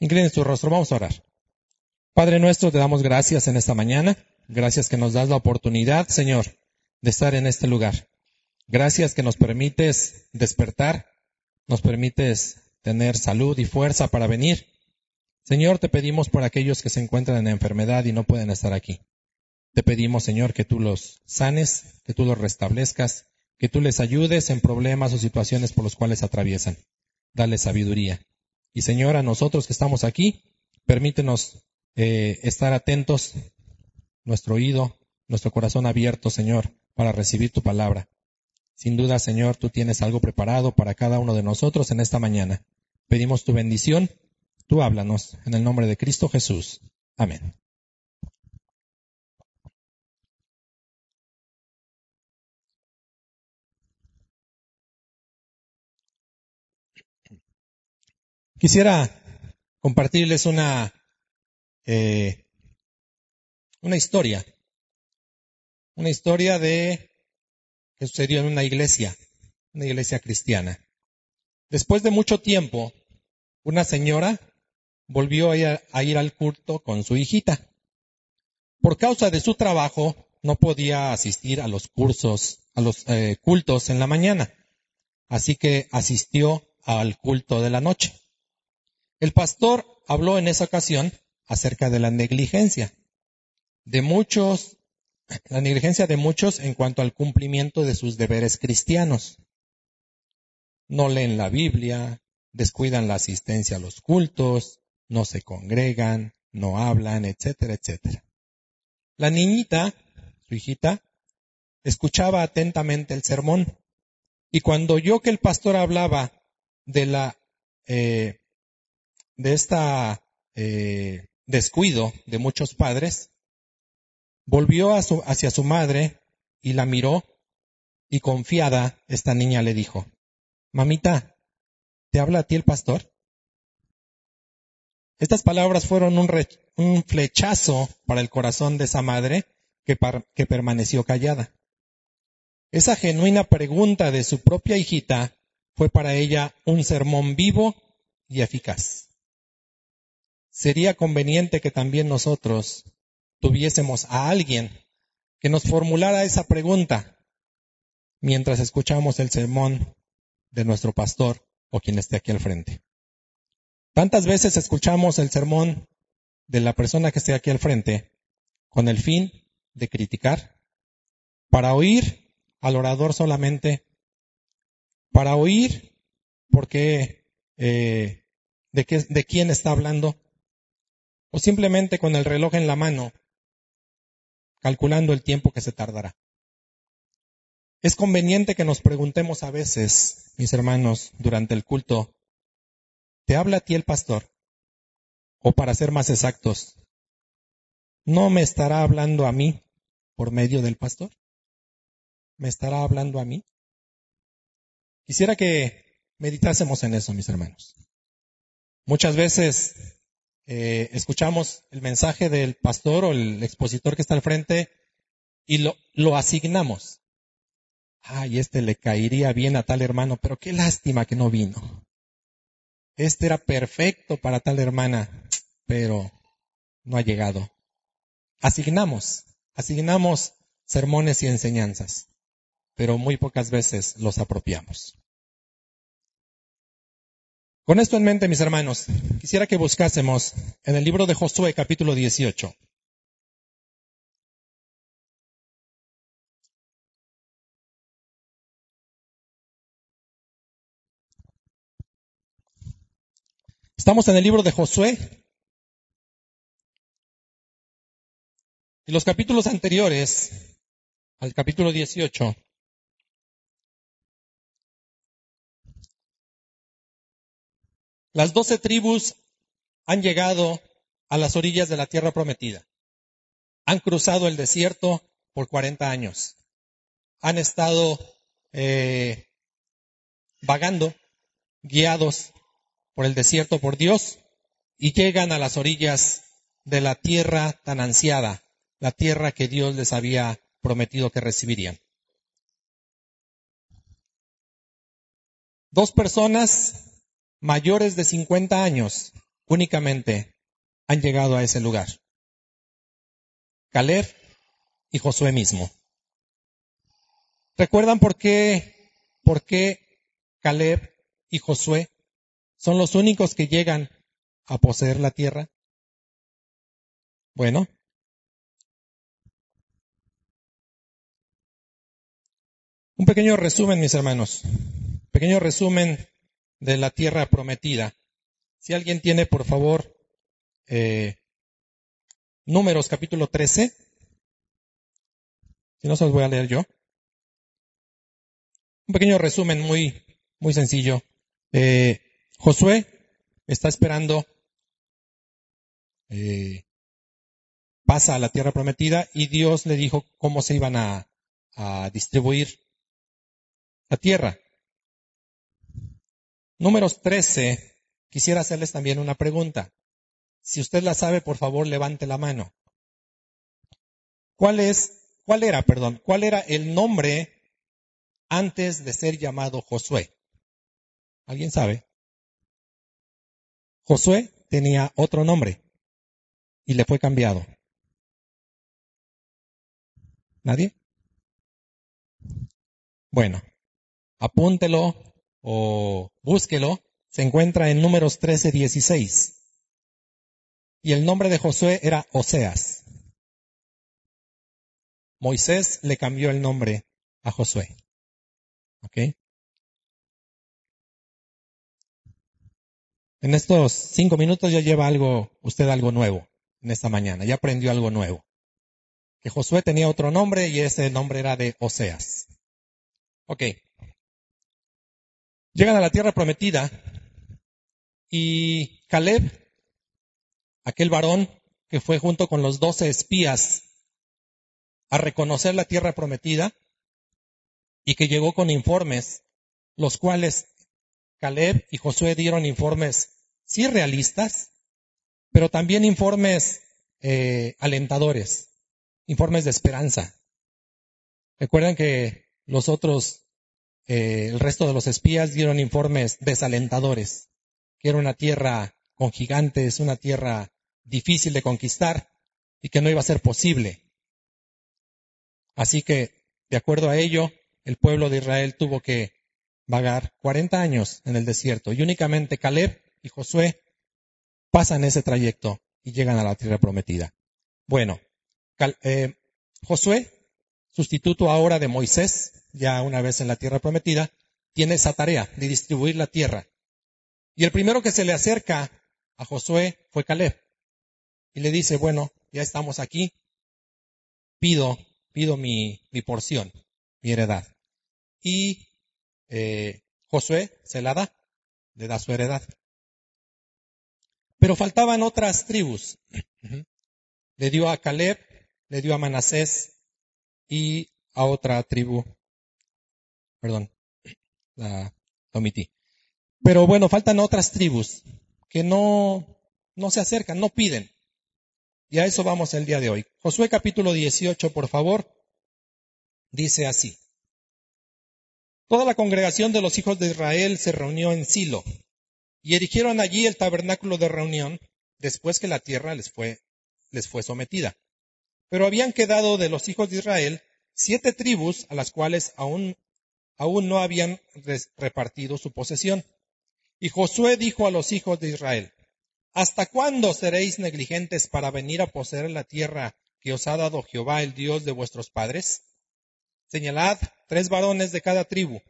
Inclinen tu rostro, vamos a orar. Padre nuestro, te damos gracias en esta mañana. Gracias que nos das la oportunidad, Señor, de estar en este lugar. Gracias que nos permites despertar, nos permites tener salud y fuerza para venir. Señor, te pedimos por aquellos que se encuentran en enfermedad y no pueden estar aquí. Te pedimos, Señor, que tú los sanes, que tú los restablezcas, que tú les ayudes en problemas o situaciones por los cuales atraviesan. Dale sabiduría. Y Señor, a nosotros que estamos aquí, permítenos eh, estar atentos, nuestro oído, nuestro corazón abierto, Señor, para recibir tu palabra. Sin duda, Señor, tú tienes algo preparado para cada uno de nosotros en esta mañana. Pedimos tu bendición. Tú háblanos en el nombre de Cristo Jesús. Amén. Quisiera compartirles una, eh, una historia, una historia de que sucedió en una iglesia, una iglesia cristiana. Después de mucho tiempo, una señora volvió a ir, a ir al culto con su hijita. Por causa de su trabajo, no podía asistir a los cursos, a los eh, cultos en la mañana. Así que asistió al culto de la noche. El pastor habló en esa ocasión acerca de la negligencia de muchos, la negligencia de muchos en cuanto al cumplimiento de sus deberes cristianos. No leen la Biblia, descuidan la asistencia a los cultos, no se congregan, no hablan, etcétera, etcétera. La niñita, su hijita, escuchaba atentamente el sermón y cuando oyó que el pastor hablaba de la eh, de esta eh, descuido de muchos padres, volvió hacia su madre y la miró y confiada esta niña le dijo, Mamita, ¿te habla a ti el pastor? Estas palabras fueron un, un flechazo para el corazón de esa madre que, que permaneció callada. Esa genuina pregunta de su propia hijita fue para ella un sermón vivo y eficaz sería conveniente que también nosotros tuviésemos a alguien que nos formulara esa pregunta mientras escuchamos el sermón de nuestro pastor o quien esté aquí al frente. Tantas veces escuchamos el sermón de la persona que esté aquí al frente con el fin de criticar, para oír al orador solamente, para oír porque eh, de, qué, de quién está hablando, o simplemente con el reloj en la mano, calculando el tiempo que se tardará. Es conveniente que nos preguntemos a veces, mis hermanos, durante el culto, ¿te habla a ti el pastor? O para ser más exactos, ¿no me estará hablando a mí por medio del pastor? ¿Me estará hablando a mí? Quisiera que meditásemos en eso, mis hermanos. Muchas veces eh, escuchamos el mensaje del pastor o el expositor que está al frente y lo, lo asignamos. Ay, este le caería bien a tal hermano, pero qué lástima que no vino. Este era perfecto para tal hermana, pero no ha llegado. Asignamos, asignamos sermones y enseñanzas, pero muy pocas veces los apropiamos. Con esto en mente, mis hermanos, quisiera que buscásemos en el libro de Josué capítulo 18. Estamos en el libro de Josué. Y los capítulos anteriores al capítulo 18 Las doce tribus han llegado a las orillas de la tierra prometida. Han cruzado el desierto por 40 años. Han estado eh, vagando, guiados por el desierto por Dios y llegan a las orillas de la tierra tan ansiada, la tierra que Dios les había prometido que recibirían. Dos personas mayores de 50 años únicamente han llegado a ese lugar. Caleb y Josué mismo. ¿Recuerdan por qué, por qué Caleb y Josué son los únicos que llegan a poseer la tierra? Bueno, un pequeño resumen, mis hermanos. Pequeño resumen de la tierra prometida. Si alguien tiene, por favor, eh, Números capítulo 13. Si no, se los voy a leer yo. Un pequeño resumen muy, muy sencillo. Eh, Josué está esperando, eh, pasa a la tierra prometida y Dios le dijo cómo se iban a, a distribuir la tierra. Números 13, quisiera hacerles también una pregunta. Si usted la sabe, por favor, levante la mano. ¿Cuál es, cuál era, perdón, cuál era el nombre antes de ser llamado Josué? ¿Alguien sabe? Josué tenía otro nombre y le fue cambiado. ¿Nadie? Bueno, apúntelo o búsquelo. Se encuentra en números 13, 16 y el nombre de Josué era Oseas. Moisés le cambió el nombre a Josué. ¿Ok? En estos cinco minutos ya lleva algo, usted algo nuevo en esta mañana, ya aprendió algo nuevo. Que Josué tenía otro nombre y ese nombre era de Oseas. Ok. Llegan a la tierra prometida y Caleb aquel varón que fue junto con los doce espías a reconocer la tierra prometida y que llegó con informes, los cuales Caleb y Josué dieron informes sí realistas, pero también informes eh, alentadores, informes de esperanza. Recuerden que los otros, eh, el resto de los espías dieron informes desalentadores, que era una tierra con gigantes, una tierra difícil de conquistar y que no iba a ser posible. Así que, de acuerdo a ello, el pueblo de Israel tuvo que vagar 40 años en el desierto y únicamente Caleb y Josué pasan ese trayecto y llegan a la tierra prometida. Bueno, eh, Josué, sustituto ahora de Moisés, ya una vez en la tierra prometida, tiene esa tarea de distribuir la tierra. Y el primero que se le acerca a Josué fue Caleb. Y le dice, bueno, ya estamos aquí, pido, pido mi, mi porción, mi heredad. Y eh, Josué se la da, le da su heredad. Pero faltaban otras tribus. Le dio a Caleb, le dio a Manasés y a otra tribu. Perdón, la omití. Pero bueno, faltan otras tribus que no, no se acercan, no piden. Y a eso vamos el día de hoy. Josué capítulo 18, por favor, dice así. Toda la congregación de los hijos de Israel se reunió en Silo y erigieron allí el tabernáculo de reunión después que la tierra les fue, les fue sometida. Pero habían quedado de los hijos de Israel siete tribus a las cuales aún, aún no habían repartido su posesión. Y Josué dijo a los hijos de Israel, ¿Hasta cuándo seréis negligentes para venir a poseer la tierra que os ha dado Jehová, el Dios de vuestros padres? Señalad tres varones de cada tribu,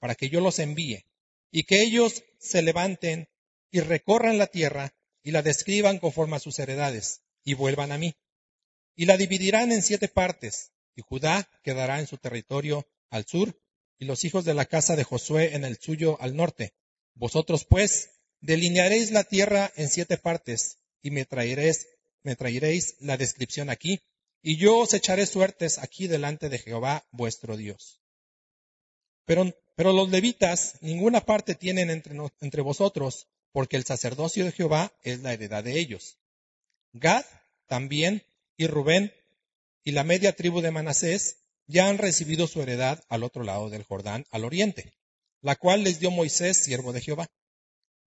para que yo los envíe, y que ellos se levanten y recorran la tierra y la describan conforme a sus heredades, y vuelvan a mí. Y la dividirán en siete partes, y Judá quedará en su territorio al sur, y los hijos de la casa de Josué en el suyo al norte, vosotros pues delinearéis la tierra en siete partes y me traeréis, me traeréis la descripción aquí y yo os echaré suertes aquí delante de Jehová vuestro Dios. Pero, pero los levitas ninguna parte tienen entre, entre vosotros porque el sacerdocio de Jehová es la heredad de ellos. Gad también y Rubén y la media tribu de Manasés ya han recibido su heredad al otro lado del Jordán, al oriente, la cual les dio Moisés, siervo de Jehová.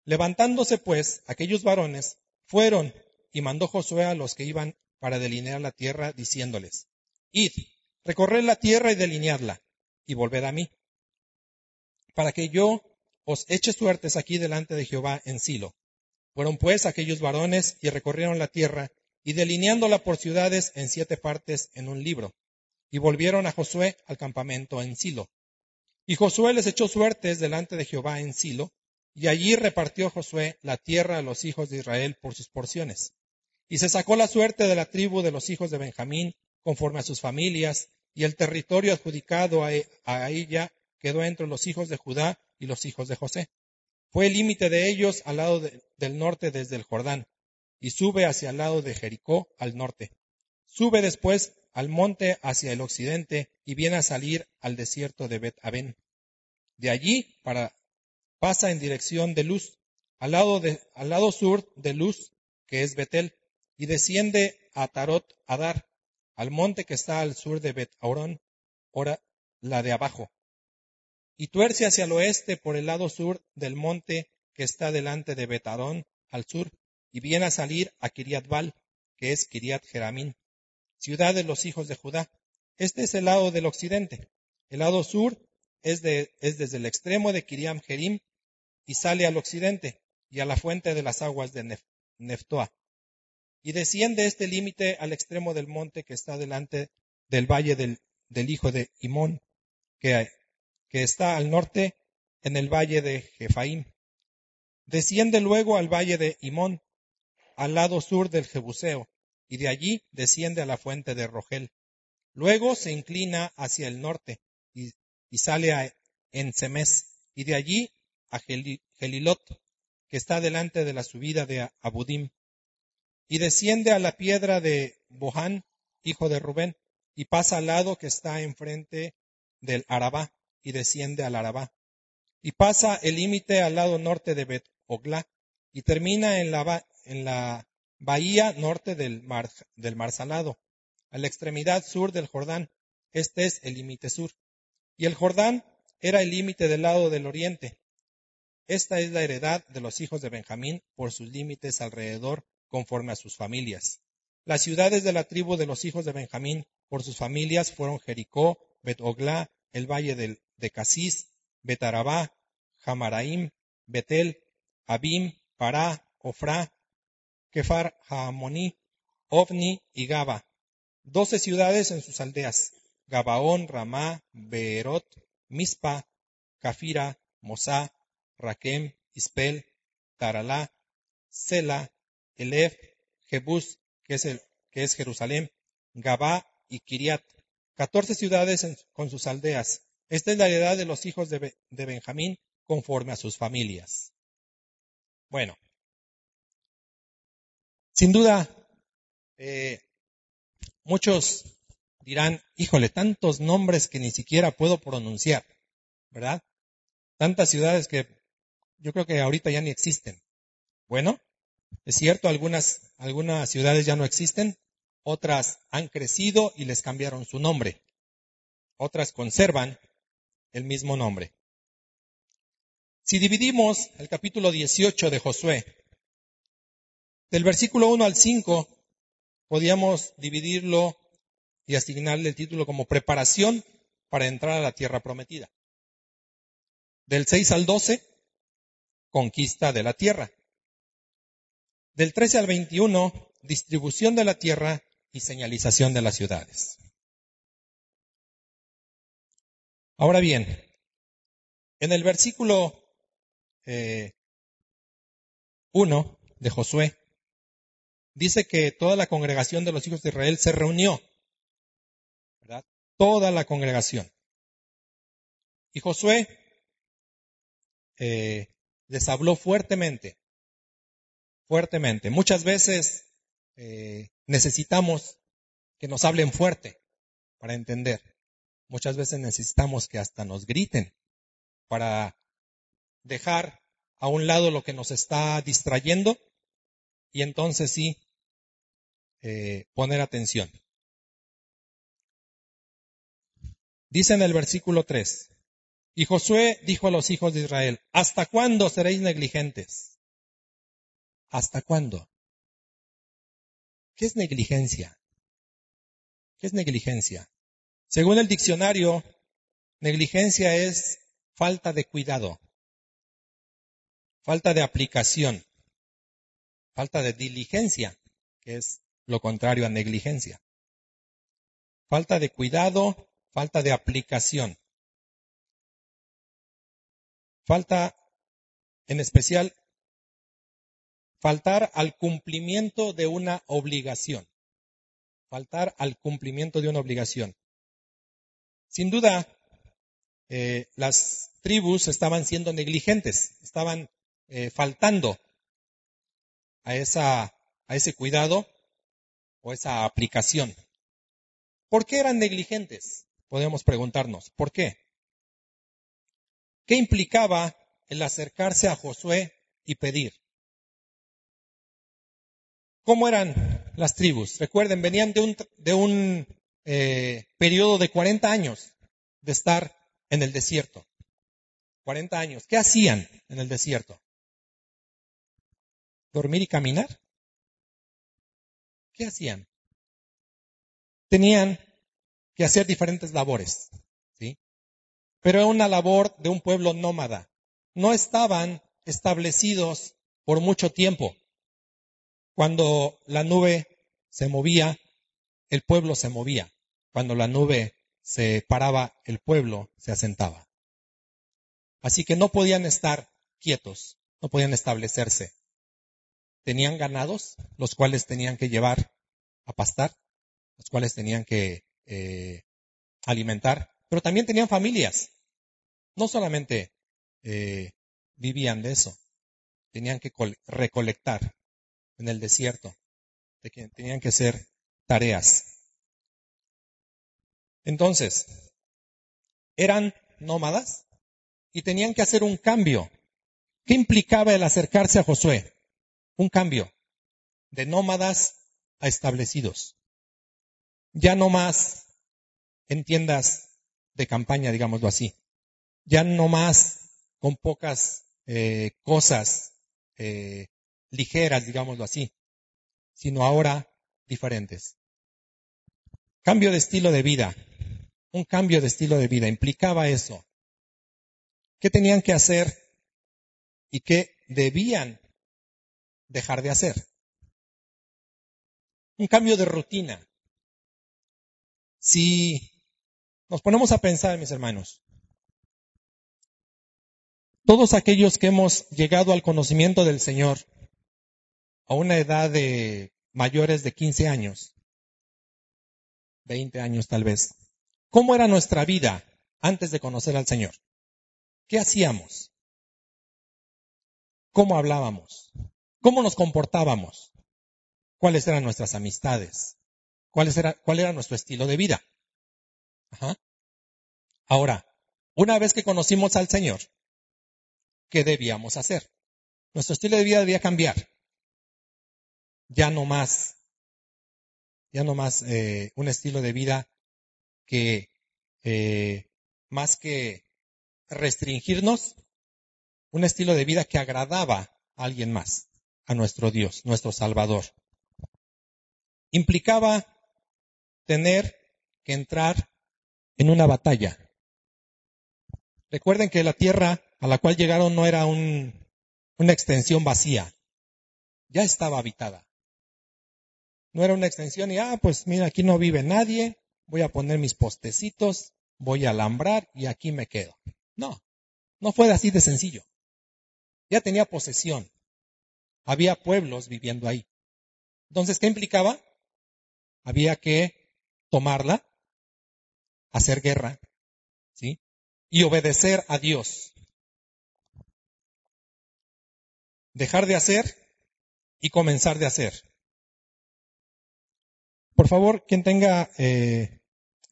Levantándose pues aquellos varones, fueron y mandó Josué a los que iban para delinear la tierra, diciéndoles, Id, recorred la tierra y delineadla, y volved a mí, para que yo os eche suertes aquí delante de Jehová en Silo. Fueron pues aquellos varones y recorrieron la tierra, y delineándola por ciudades en siete partes en un libro, y volvieron a Josué al campamento en Silo. Y Josué les echó suertes delante de Jehová en Silo, y allí repartió Josué la tierra a los hijos de Israel por sus porciones. Y se sacó la suerte de la tribu de los hijos de Benjamín, conforme a sus familias, y el territorio adjudicado a, e, ella quedó entre los hijos de Judá y los hijos de José. Fue el límite de ellos al lado del norte desde el Jordán, y sube hacia el lado de Jericó al norte. Sube después al monte hacia el occidente y viene a salir al desierto de Bet Aben. De allí pasa en dirección de Luz, al lado, de, al lado sur de Luz, que es Betel, y desciende a Tarot Adar, al monte que está al sur de Bet Aurón, ahora la de abajo, y tuerce hacia el oeste por el lado sur del monte que está delante de Betarón al sur, y viene a salir a Kiriat Bal, que es Kiriat Jeramín, ciudad de los hijos de Judá. Este es el lado del occidente. El lado sur es, desde el extremo de Kiriam Jerim y sale al occidente y a la fuente de las aguas de Neftoa. Y desciende este límite al extremo del monte que está delante del valle del, hijo de Imón, que, que está al norte en el valle de Jefaim. Desciende luego al valle de Imón, al lado sur del Jebuseo, y de allí desciende a la fuente de Rogel. Luego se inclina hacia el norte y, sale a Ensemes, y de allí a Gelilot, que está delante de la subida de Abudim, y desciende a la piedra de Bohan, hijo de Rubén, y pasa al lado que está enfrente del Arabá, y desciende al Arabá, y pasa el límite al lado norte de Bet Ogla, y termina en la, en la bahía norte del mar, del mar Salado, a la extremidad sur del Jordán. Este es el límite sur. Y el Jordán era el límite del lado del oriente. Esta es la heredad de los hijos de Benjamín por sus límites alrededor, conforme a sus familias. Las ciudades de la tribu de los hijos de Benjamín por sus familias fueron Jericó, Bet Ogla, el valle de Casís, Betarabá, Jamaraim, Betel, Abim, Pará, Ofra, Kefar Haamoní, Ovni y Gaba, doce ciudades en sus aldeas, Gabaón, Ramá, Beerot, Mispa, Cafira, Mosá, Raquem, Ispel, Taralá, Sela, Elef, es, que es Jerusalén, Gabá y Kiriat, catorce ciudades con sus aldeas. Esta es la heredad de los hijos de, de Benjamín conforme a sus familias. Bueno, sin duda, eh, muchos dirán, híjole, tantos nombres que ni siquiera puedo pronunciar, ¿verdad? Tantas ciudades que yo creo que ahorita ya ni existen. Bueno, es cierto, algunas, algunas ciudades ya no existen, otras han crecido y les cambiaron su nombre. Otras conservan el mismo nombre. Si dividimos el capítulo 18 de Josué del versículo 1 al 5 podíamos dividirlo y asignarle el título como preparación para entrar a la tierra prometida. Del 6 al 12, conquista de la tierra. Del 13 al 21, distribución de la tierra y señalización de las ciudades. Ahora bien, en el versículo 1 eh, de Josué, dice que toda la congregación de los hijos de Israel se reunió. Toda la congregación. Y Josué eh, les habló fuertemente, fuertemente. Muchas veces eh, necesitamos que nos hablen fuerte para entender. Muchas veces necesitamos que hasta nos griten para dejar a un lado lo que nos está distrayendo y entonces sí eh, poner atención. Dice en el versículo 3, y Josué dijo a los hijos de Israel, ¿hasta cuándo seréis negligentes? ¿Hasta cuándo? ¿Qué es negligencia? ¿Qué es negligencia? Según el diccionario, negligencia es falta de cuidado, falta de aplicación, falta de diligencia, que es lo contrario a negligencia. Falta de cuidado, falta de aplicación. Falta, en especial, faltar al cumplimiento de una obligación. Faltar al cumplimiento de una obligación. Sin duda, eh, las tribus estaban siendo negligentes, estaban eh, faltando a, esa, a ese cuidado o esa aplicación. ¿Por qué eran negligentes? Podemos preguntarnos, ¿por qué? ¿Qué implicaba el acercarse a Josué y pedir? ¿Cómo eran las tribus? Recuerden, venían de un, de un eh, periodo de 40 años de estar en el desierto. 40 años. ¿Qué hacían en el desierto? ¿Dormir y caminar? ¿Qué hacían? Tenían que hacer diferentes labores, ¿sí? Pero era una labor de un pueblo nómada. No estaban establecidos por mucho tiempo. Cuando la nube se movía, el pueblo se movía. Cuando la nube se paraba, el pueblo se asentaba. Así que no podían estar quietos, no podían establecerse. Tenían ganados, los cuales tenían que llevar a pastar, los cuales tenían que eh, alimentar, pero también tenían familias. No solamente eh, vivían de eso, tenían que recolectar en el desierto, tenían que hacer tareas. Entonces, eran nómadas y tenían que hacer un cambio. ¿Qué implicaba el acercarse a Josué? Un cambio de nómadas a establecidos. Ya no más en tiendas de campaña, digámoslo así. Ya no más con pocas eh, cosas eh, ligeras, digámoslo así, sino ahora diferentes. Cambio de estilo de vida. Un cambio de estilo de vida implicaba eso. ¿Qué tenían que hacer y qué debían dejar de hacer? Un cambio de rutina. Si nos ponemos a pensar, mis hermanos, todos aquellos que hemos llegado al conocimiento del Señor a una edad de mayores de 15 años, 20 años tal vez, ¿cómo era nuestra vida antes de conocer al Señor? ¿Qué hacíamos? ¿Cómo hablábamos? ¿Cómo nos comportábamos? ¿Cuáles eran nuestras amistades? ¿Cuál era, cuál era nuestro estilo de vida? Ahora, una vez que conocimos al Señor, ¿qué debíamos hacer? Nuestro estilo de vida debía cambiar. Ya no más, ya no más eh, un estilo de vida que eh, más que restringirnos, un estilo de vida que agradaba a alguien más, a nuestro Dios, nuestro Salvador. Implicaba tener que entrar en una batalla. Recuerden que la tierra a la cual llegaron no era una extensión vacía, ya estaba habitada. No era una extensión y, ah, pues mira, aquí no vive nadie, voy a poner mis postecitos, voy a alambrar y aquí me quedo. No, no fue así de sencillo. Ya tenía posesión. Había pueblos viviendo ahí. Entonces, ¿qué implicaba? Había que tomarla, hacer guerra, ¿sí? Y obedecer a Dios. Dejar de hacer y comenzar de hacer. Por favor, quien tenga eh,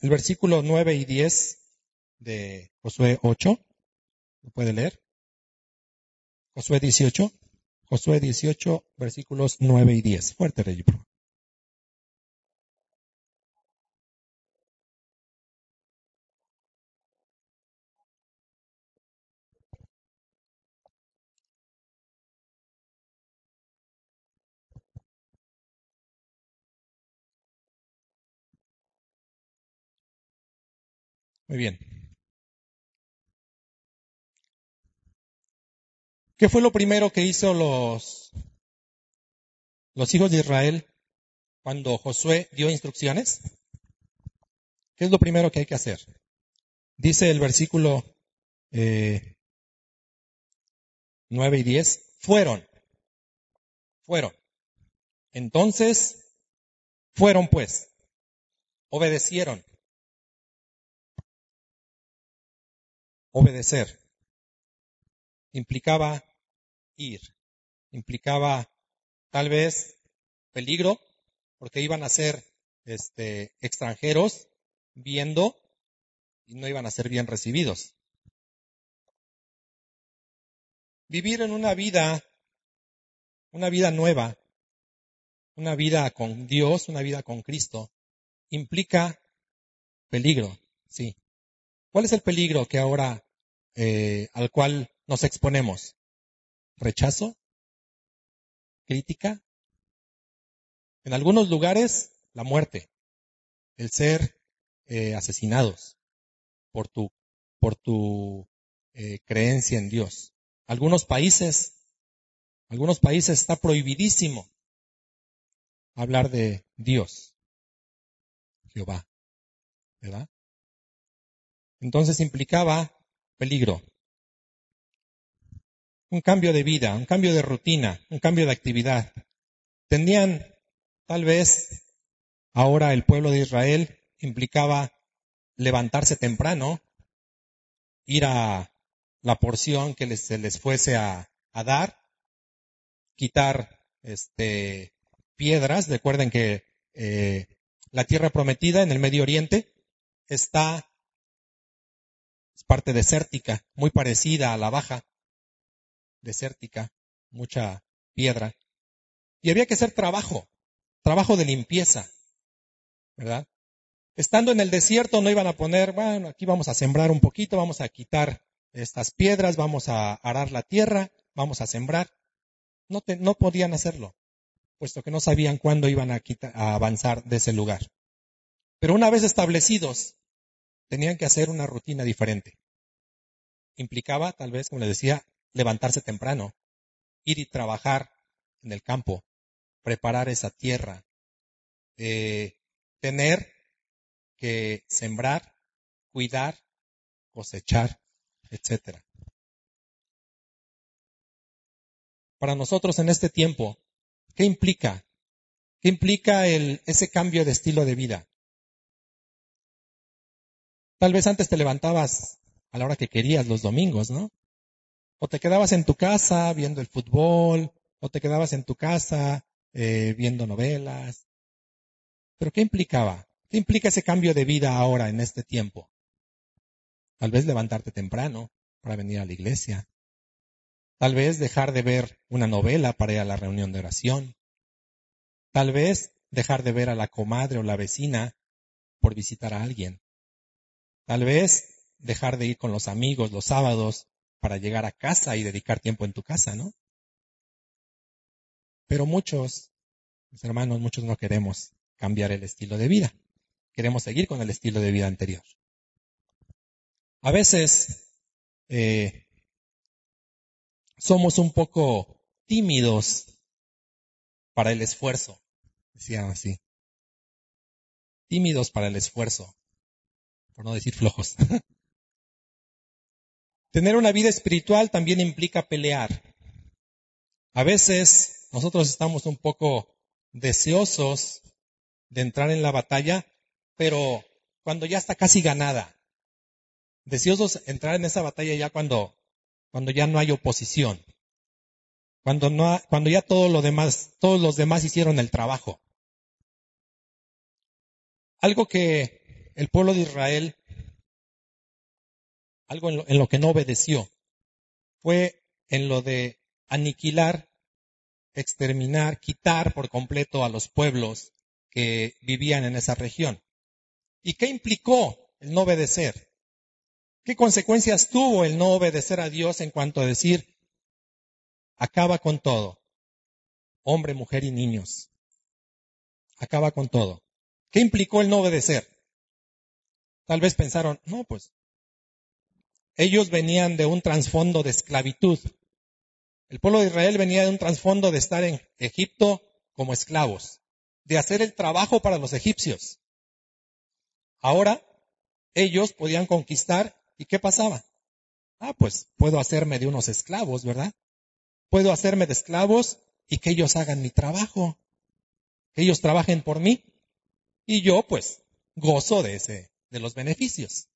el versículo 9 y 10 de Josué 8, ¿lo puede leer? Josué 18, Josué 18, versículos 9 y 10. Fuerte, Rey, Muy bien. ¿Qué fue lo primero que hizo los, los hijos de Israel cuando Josué dio instrucciones? ¿Qué es lo primero que hay que hacer? Dice el versículo eh, 9 y 10, fueron, fueron. Entonces, fueron pues, obedecieron. Obedecer implicaba ir, implicaba tal vez peligro, porque iban a ser este, extranjeros viendo y no iban a ser bien recibidos. Vivir en una vida, una vida nueva, una vida con Dios, una vida con Cristo, implica peligro, sí. ¿Cuál es el peligro que ahora, eh, al cual nos exponemos? ¿Rechazo? ¿Crítica? En algunos lugares, la muerte, el ser eh, asesinados por tu, por tu eh, creencia en Dios. Algunos países, algunos países está prohibidísimo hablar de Dios, Jehová, ¿verdad? Entonces implicaba peligro, un cambio de vida, un cambio de rutina, un cambio de actividad. Tenían Tal vez ahora el pueblo de Israel implicaba levantarse temprano, ir a la porción que les, se les fuese a, dar, quitar este, piedras. Recuerden que eh, la tierra prometida en el Medio Oriente está, es parte desértica, muy parecida a la baja, desértica, mucha piedra. Y había que hacer trabajo trabajo de limpieza, ¿verdad? Estando en el desierto no iban a poner, bueno, aquí vamos a sembrar un poquito, vamos a quitar estas piedras, vamos a arar la tierra, vamos a sembrar. No, no podían hacerlo, puesto que no sabían cuándo iban a, a avanzar de ese lugar. Pero una vez establecidos, tenían que hacer una rutina diferente. Implicaba, tal vez, como les decía, levantarse temprano, ir y trabajar en el campo, preparar esa tierra, eh, tener que sembrar, cuidar, cosechar, etc. Para nosotros en este tiempo, ¿qué implica? ¿Qué implica el, ese cambio de estilo de vida? Tal vez antes te levantabas a la hora que querías los domingos, ¿no? O te quedabas en tu casa viendo el fútbol, o te quedabas en tu casa eh, viendo novelas. Pero ¿qué implicaba? ¿Qué implica ese cambio de vida ahora en este tiempo? Tal vez levantarte temprano para venir a la iglesia. Tal vez dejar de ver una novela para ir a la reunión de oración. Tal vez dejar de ver a la comadre o la vecina por visitar a alguien. Tal vez dejar de ir con los amigos los sábados para llegar a casa y dedicar tiempo en tu casa, ¿no? Pero muchos, mis hermanos, muchos no queremos cambiar el estilo de vida. Queremos seguir con el estilo de vida anterior. A veces eh, somos un poco tímidos para el esfuerzo, decían así. Tímidos para el esfuerzo, por no decir flojos. Tener una vida espiritual también implica pelear. A veces nosotros estamos un poco deseosos de entrar en la batalla, pero cuando ya está casi ganada. Deseosos de entrar en esa batalla ya cuando, cuando ya no hay oposición. Cuando no, cuando ya todo lo demás, todos los demás hicieron el trabajo. Algo que el pueblo de Israel, algo en lo que no obedeció, fue en lo de aniquilar exterminar, quitar por completo a los pueblos que vivían en esa región. ¿Y qué implicó el no obedecer? ¿Qué consecuencias tuvo el no obedecer a Dios en cuanto a decir, acaba con todo, hombre, mujer y niños? Acaba con todo. ¿Qué implicó el no obedecer? Tal vez pensaron, no, pues ellos venían de un trasfondo de esclavitud. El pueblo de Israel venía de un trasfondo de estar en Egipto como esclavos, de hacer el trabajo para los egipcios. Ahora ellos podían conquistar y ¿qué pasaba? Ah, pues puedo hacerme de unos esclavos, ¿verdad? Puedo hacerme de esclavos y que ellos hagan mi trabajo, que ellos trabajen por mí y yo pues gozo de ese, de los beneficios.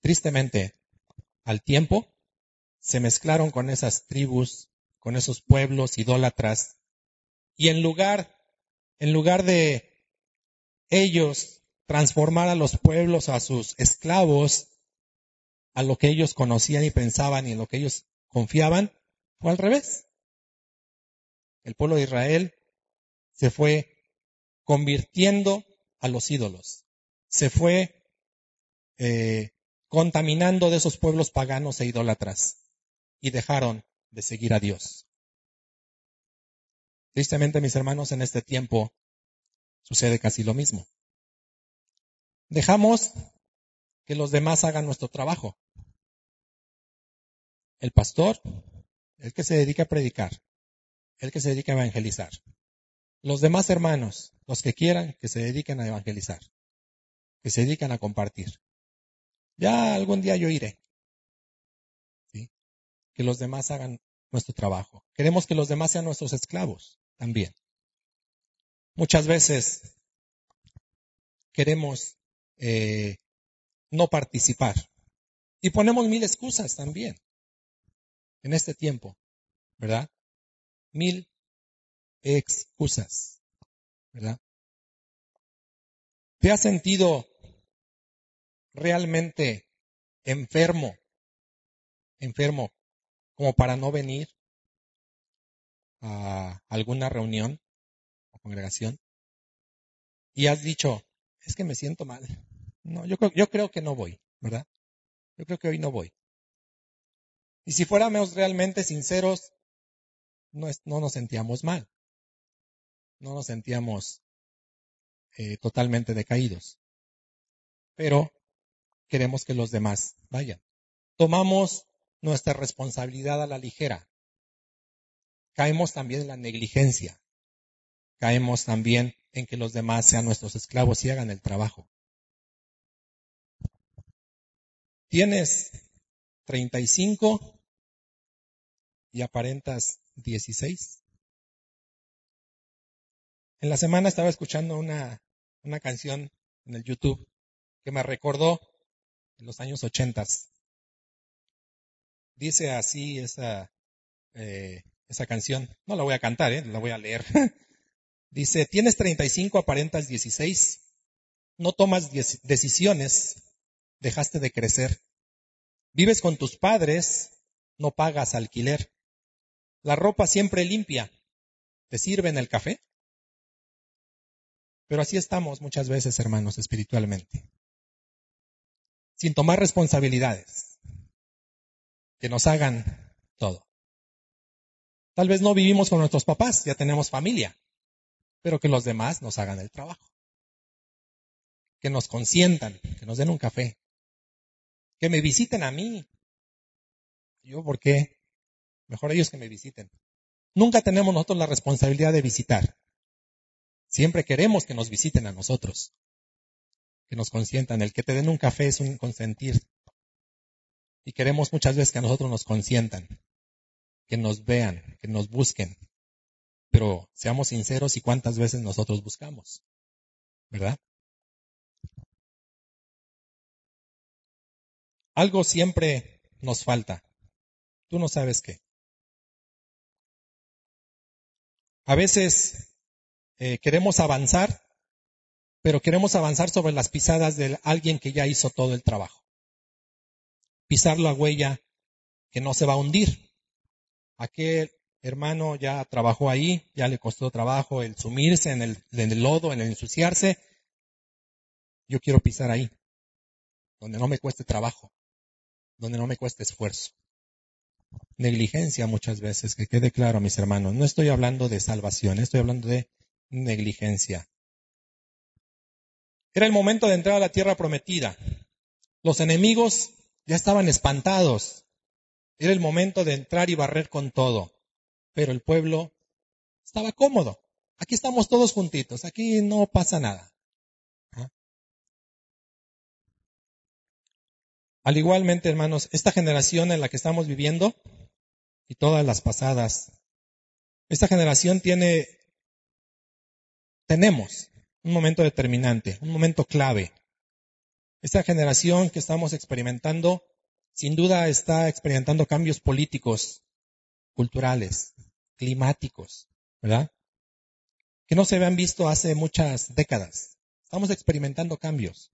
Tristemente, al tiempo, se mezclaron con esas tribus, con esos pueblos idólatras, y en lugar, en lugar de ellos transformar a los pueblos, a sus esclavos, a lo que ellos conocían y pensaban y en lo que ellos confiaban, fue al revés. El pueblo de Israel se fue convirtiendo a los ídolos, se fue eh, contaminando de esos pueblos paganos e idólatras y dejaron de seguir a Dios. Tristemente, mis hermanos, en este tiempo sucede casi lo mismo. Dejamos que los demás hagan nuestro trabajo. El pastor, el que se dedica a predicar, el que se dedica a evangelizar. Los demás hermanos, los que quieran, que se dediquen a evangelizar, que se dedican a compartir. Ya algún día yo iré. ¿Sí? Que los demás hagan nuestro trabajo. Queremos que los demás sean nuestros esclavos también. Muchas veces queremos eh, no participar. Y ponemos mil excusas también en este tiempo, ¿verdad? Mil excusas, ¿verdad? ¿Te has sentido realmente enfermo, enfermo, como para no venir a alguna reunión o congregación? Y has dicho, es que me siento mal. No, yo, yo creo que no voy, ¿verdad? Yo creo que hoy no voy. Y si fuéramos realmente sinceros, no, no nos sentíamos mal. No nos sentíamos eh, totalmente decaídos. Pero queremos que los demás vayan. Tomamos nuestra responsabilidad a la ligera. Caemos también en la negligencia. Caemos también en que los demás sean nuestros esclavos y hagan el trabajo. Tienes 35 y aparentas 16. En la semana estaba escuchando una, una canción en el YouTube que me recordó en los años 80. Dice así esa, eh, esa canción. No la voy a cantar, ¿eh? la voy a leer. Dice, tienes 35, aparentas 16, no tomas decisiones, dejaste de crecer. Vives con tus padres, no pagas alquiler. La ropa siempre limpia. ¿Te sirven el café? Pero así estamos muchas veces, hermanos, espiritualmente. Sin tomar responsabilidades. Que nos hagan todo. Tal vez no vivimos con nuestros papás, ya tenemos familia pero que los demás nos hagan el trabajo. Que nos consientan, que nos den un café. Que me visiten a mí. Yo, ¿por qué? Mejor ellos que me visiten. Nunca tenemos nosotros la responsabilidad de visitar. Siempre queremos que nos visiten a nosotros. Que nos consientan. El que te den un café es un consentir. Y queremos muchas veces que a nosotros nos consientan. Que nos vean, que nos busquen, pero seamos sinceros y cuántas veces nosotros buscamos, ¿verdad? Algo siempre nos falta. Tú no sabes qué. A veces eh, queremos avanzar, pero queremos avanzar sobre las pisadas de alguien que ya hizo todo el trabajo. Pisar la huella que no se va a hundir. Aquel hermano ya trabajó ahí, ya le costó trabajo el sumirse en el, lodo, en el ensuciarse. Yo quiero pisar ahí, donde no me cueste trabajo, donde no me cueste esfuerzo. Negligencia muchas veces, que quede claro, mis hermanos. No estoy hablando de salvación, estoy hablando de negligencia. Era el momento de entrar a la tierra prometida. Los enemigos ya estaban espantados. Era el momento de entrar y barrer con todo. Pero el pueblo estaba cómodo. Aquí estamos todos juntitos. Aquí no pasa nada. ¿Ah? Al igualmente, hermanos, esta generación en la que estamos viviendo y todas las pasadas, esta generación tiene, tenemos un momento determinante, un momento clave. Esta generación que estamos experimentando, sin duda está experimentando cambios políticos, culturales, climáticos, ¿verdad? Que no se habían visto hace muchas décadas. Estamos experimentando cambios.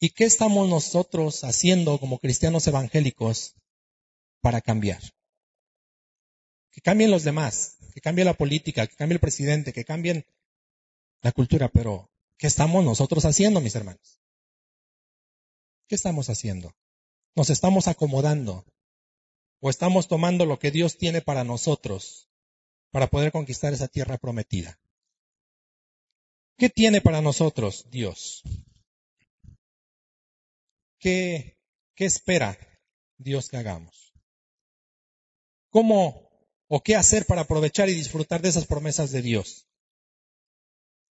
¿Y qué estamos nosotros haciendo como cristianos evangélicos para cambiar? Que cambien los demás, que cambie la política, que cambie el presidente, que cambien la cultura, pero ¿qué estamos nosotros haciendo, mis hermanos? ¿Qué estamos haciendo? ¿Nos estamos acomodando? ¿O estamos tomando lo que Dios tiene para nosotros para poder conquistar esa tierra prometida? ¿Qué tiene para nosotros Dios? ¿Qué, qué espera Dios que hagamos? ¿Cómo o qué hacer para aprovechar y disfrutar de esas promesas de Dios?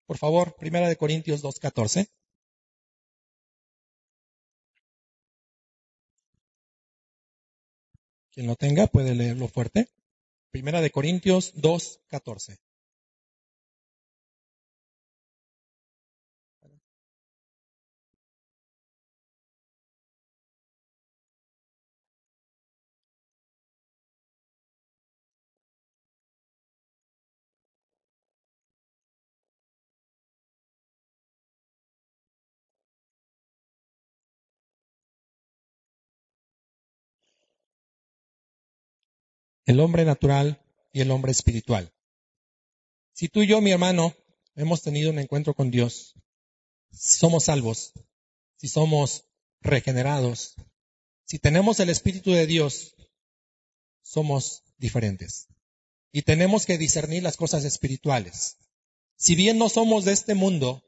Por favor, Primera de Corintios 2.14. Quien lo tenga puede leerlo fuerte. Primera de Corintios 2.14. el hombre natural y el hombre espiritual. Si tú y yo, mi hermano, hemos tenido un encuentro con Dios, somos salvos, si somos regenerados, si tenemos el Espíritu de Dios, somos diferentes. Y tenemos que discernir las cosas espirituales. Si bien no somos de este mundo,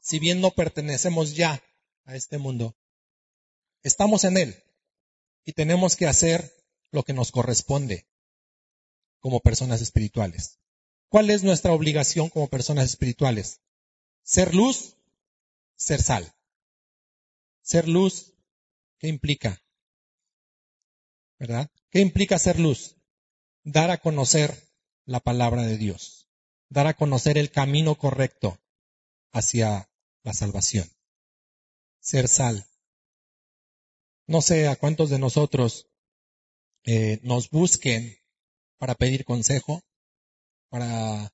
si bien no pertenecemos ya a este mundo, estamos en él y tenemos que hacer lo que nos corresponde como personas espirituales. ¿Cuál es nuestra obligación como personas espirituales? Ser luz, ser sal. Ser luz, ¿qué implica? ¿Verdad? ¿Qué implica ser luz? Dar a conocer la palabra de Dios. Dar a conocer el camino correcto hacia la salvación. Ser sal. No sé a cuántos de nosotros eh, nos busquen para pedir consejo, para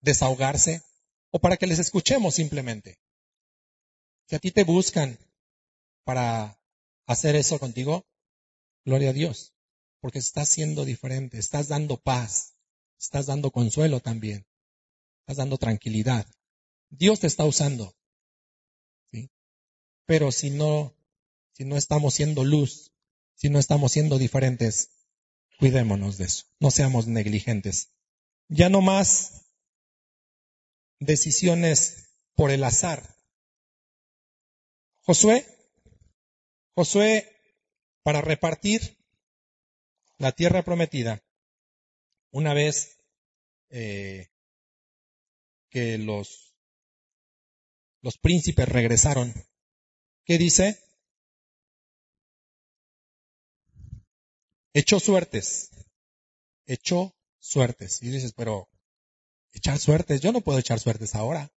desahogarse o para que les escuchemos simplemente. Si a ti te buscan para hacer eso contigo, gloria a Dios, porque estás siendo diferente, estás dando paz, estás dando consuelo también, estás dando tranquilidad. Dios te está usando. ¿sí? Pero si no, si no estamos siendo luz, si no estamos siendo diferentes, Cuidémonos de eso, no seamos negligentes. Ya no más decisiones por el azar. Josué, Josué, para repartir la tierra prometida, una vez eh, que los, los príncipes regresaron, ¿qué dice? Echó suertes. Echó suertes. Y dices, pero echar suertes, yo no puedo echar suertes ahora.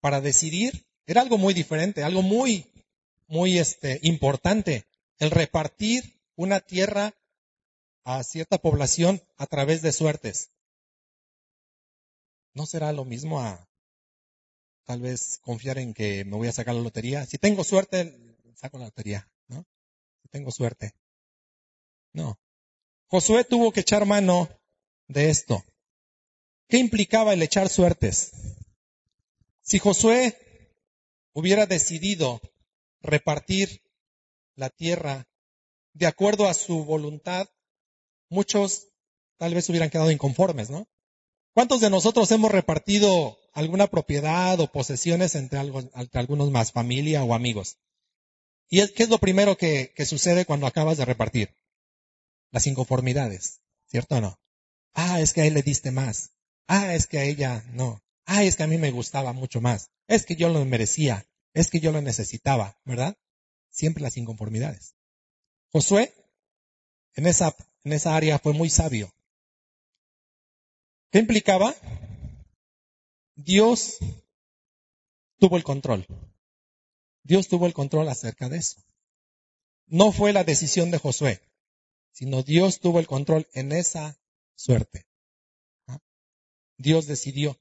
Para decidir, era algo muy diferente, algo muy, muy este, importante. El repartir una tierra a cierta población a través de suertes. ¿No será lo mismo a tal vez confiar en que me voy a sacar la lotería? Si tengo suerte, saco la lotería, ¿no? Si tengo suerte. No. Josué tuvo que echar mano de esto. ¿Qué implicaba el echar suertes? Si Josué hubiera decidido repartir la tierra de acuerdo a su voluntad, muchos tal vez hubieran quedado inconformes, ¿no? ¿Cuántos de nosotros hemos repartido alguna propiedad o posesiones entre, algunos más, familia o amigos? ¿Y qué es lo primero que, sucede cuando acabas de repartir? Las inconformidades, ¿cierto o no? Ah, es que a él le diste más. Ah, es que a ella no. Ah, es que a mí me gustaba mucho más. Es que yo lo merecía. Es que yo lo necesitaba, ¿verdad? Siempre las inconformidades. Josué, en esa, en esa área fue muy sabio. ¿Qué implicaba? Dios tuvo el control. Dios tuvo el control acerca de eso. No fue la decisión de Josué, sino Dios tuvo el control en esa suerte. ¿Ah? Dios decidió.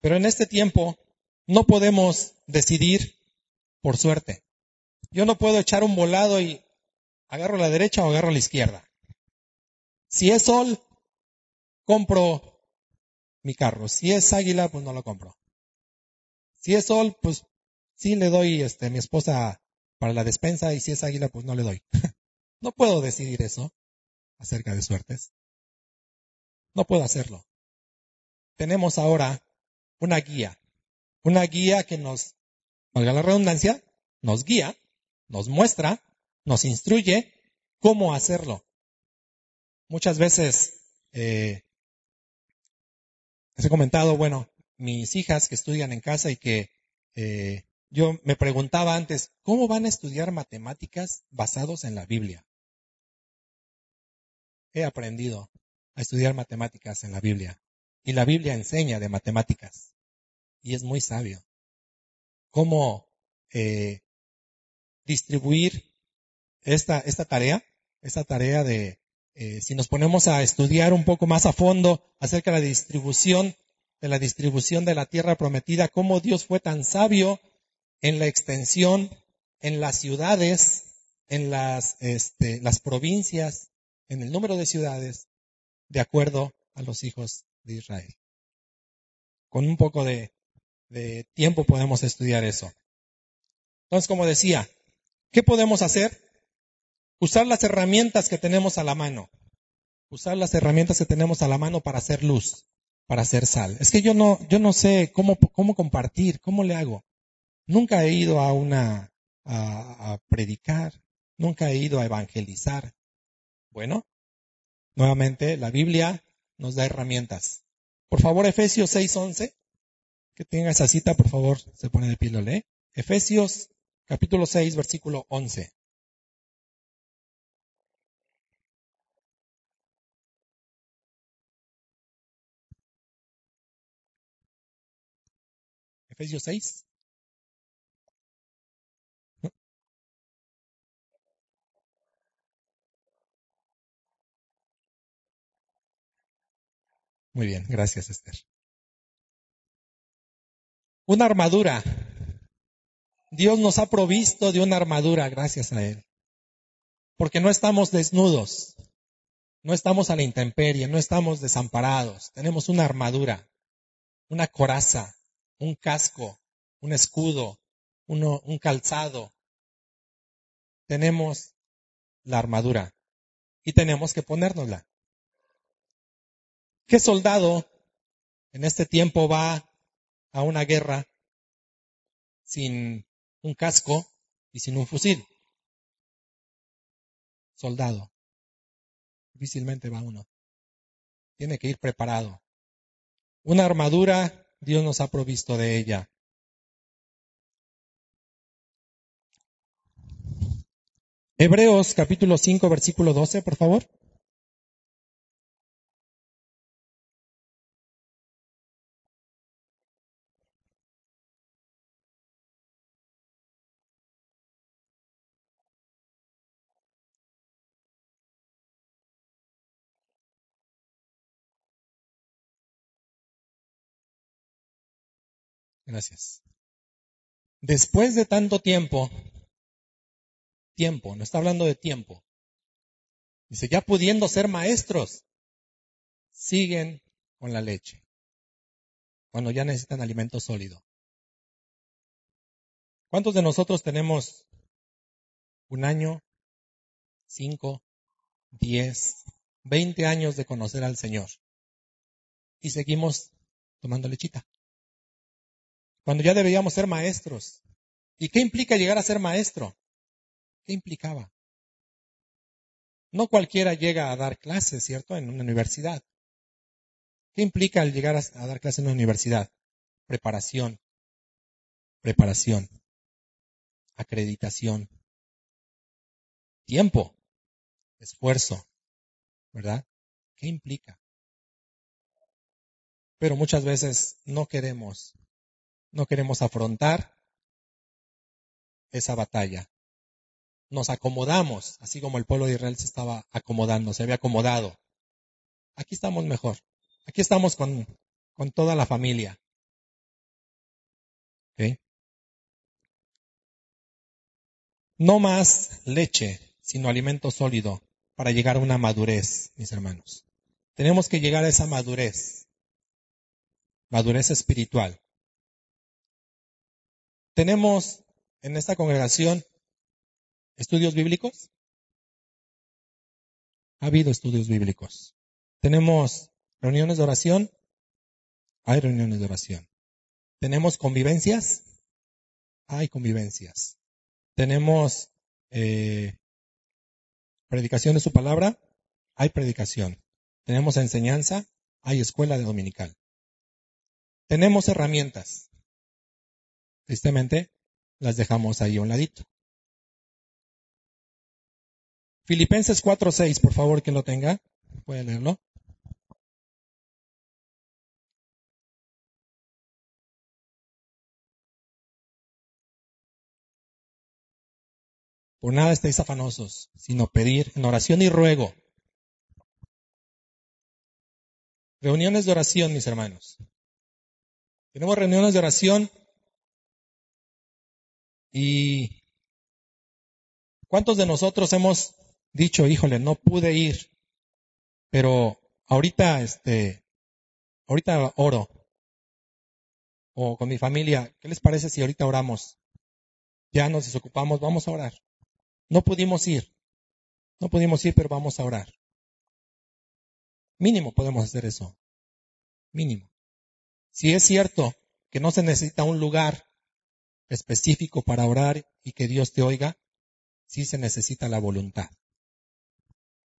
Pero en este tiempo no podemos decidir por suerte. Yo no puedo echar un volado y agarro la derecha o agarro la izquierda. Si es sol, compro mi carro. Si es águila, pues no lo compro. Si es sol, pues sí le doy este, mi esposa para la despensa y si es águila, pues no le doy. no puedo decidir eso acerca de suertes. No puedo hacerlo. Tenemos ahora una guía. Una guía que nos, valga la redundancia, nos guía, nos muestra, nos instruye cómo hacerlo. Muchas veces eh, les he comentado, bueno, mis hijas que estudian en casa y que eh, yo me preguntaba antes, ¿cómo van a estudiar matemáticas basados en la Biblia? He aprendido a estudiar matemáticas en la Biblia. Y la Biblia enseña de matemáticas. Y es muy sabio. ¿Cómo eh, distribuir esta, esta tarea? Esta tarea de eh, si nos ponemos a estudiar un poco más a fondo acerca de la distribución, de la distribución de la tierra prometida, cómo Dios fue tan sabio en la extensión, en las ciudades, en las, este, las provincias, en el número de ciudades, de acuerdo a los hijos de Israel. Con un poco de, tiempo podemos estudiar eso. Entonces, como decía, ¿qué podemos hacer? Usar las herramientas que tenemos a la mano. Usar las herramientas que tenemos a la mano para hacer luz, para hacer sal. Es que yo no, yo no sé cómo, cómo compartir, cómo le hago. Nunca he ido a una, a predicar, nunca he ido a evangelizar. Bueno, nuevamente la Biblia nos da herramientas. Por favor, Efesios 6:11, que tenga esa cita, por favor, se pone de pie, lo lee. Efesios capítulo 6, versículo 11. Efesios 6. Muy bien, gracias Esther. Una armadura. Dios nos ha provisto de una armadura gracias a Él. Porque no estamos desnudos, no estamos a la intemperie, no estamos desamparados. Tenemos una armadura, una coraza, un casco, un escudo, un calzado. Tenemos la armadura y tenemos que ponérnosla. ¿Qué soldado en este tiempo va a una guerra sin un casco y sin un fusil? Soldado. Difícilmente va uno. Tiene que ir preparado. Una armadura Dios nos ha provisto de ella. Hebreos capítulo 5, versículo 12, por favor. Gracias. Después de tanto tiempo, tiempo, no está hablando de tiempo. Dice, ya pudiendo ser maestros, siguen con la leche, cuando ya necesitan alimento sólido. ¿Cuántos de nosotros tenemos un año, cinco, diez, veinte años de conocer al Señor? y seguimos tomando lechita. Cuando ya deberíamos ser maestros. ¿Y qué implica llegar a ser maestro? ¿Qué implicaba? No cualquiera llega a dar clases, ¿cierto? En una universidad. ¿Qué implica el llegar a, dar clases en una universidad? Preparación. Preparación. Acreditación. Tiempo. Esfuerzo. ¿Verdad? ¿Qué implica? Pero muchas veces no queremos, no queremos afrontar esa batalla. Nos acomodamos, así como el pueblo de Israel se estaba acomodando, se había acomodado. Aquí estamos mejor. Aquí estamos con, con toda la familia. No más leche, sino alimento sólido para llegar a una madurez, mis hermanos. Tenemos que llegar a esa madurez, madurez espiritual. Tenemos en esta congregación estudios bíblicos. Ha habido estudios bíblicos. Tenemos reuniones de oración. Hay reuniones de oración. Tenemos convivencias. Hay convivencias. Tenemos eh, predicación de su palabra. Hay predicación. Tenemos enseñanza. Hay escuela de dominical. Tenemos herramientas. Tristemente, las dejamos ahí a un ladito. Filipenses 4.6, por favor, que lo tenga. Puede leerlo. Por nada estéis afanosos, sino pedir en oración y ruego. Reuniones de oración, mis hermanos. Tenemos reuniones de oración y ¿cuántos de nosotros hemos dicho, híjole, no pude ir, pero ahorita, este, ahorita oro? O con mi familia, ¿qué les parece si ahorita oramos? Ya nos desocupamos, vamos a orar. No pudimos ir. No pudimos ir, pero vamos a orar. Mínimo podemos hacer eso. Mínimo. Si es cierto que no se necesita un lugar específico para orar y que Dios te oiga, sí se necesita la voluntad.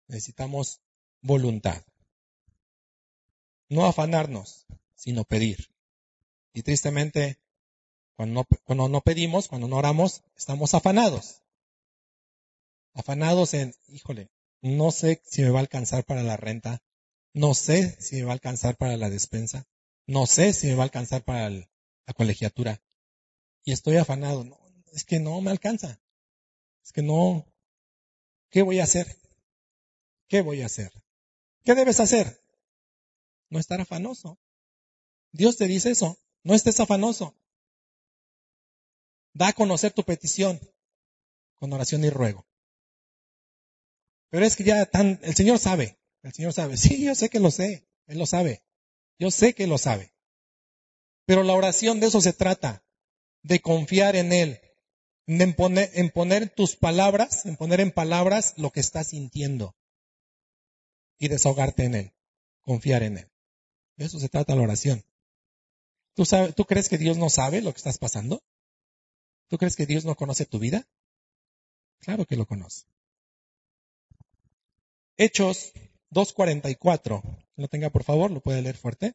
Necesitamos voluntad. No afanarnos, sino pedir. Y tristemente, cuando no, cuando no pedimos, cuando no oramos, estamos afanados afanados en, híjole, no sé si me va a alcanzar para la renta, no sé si me va a alcanzar para la despensa, no sé si me va a alcanzar para la colegiatura. Y estoy afanado, no, es que no me alcanza. Es que no. ¿Qué voy a hacer? ¿Qué voy a hacer? ¿Qué debes hacer? No estar afanoso. Dios te dice eso. No estés afanoso. Da a conocer tu petición con oración y ruego. Pero es que ya tan, el Señor sabe, el Señor sabe. Sí, yo sé que lo sé, Él lo sabe. Yo sé que lo sabe. Pero la oración de eso se trata, de confiar en Él, en poner, en poner tus palabras, en poner en palabras lo que estás sintiendo y desahogarte en Él, confiar en Él. De eso se trata la oración. ¿Tú, sabes, ¿Tú crees que Dios no sabe lo que estás pasando? ¿Tú crees que Dios no conoce tu vida? Claro que lo conoce. Hechos 2.44. Lo tenga por favor, lo puede leer fuerte.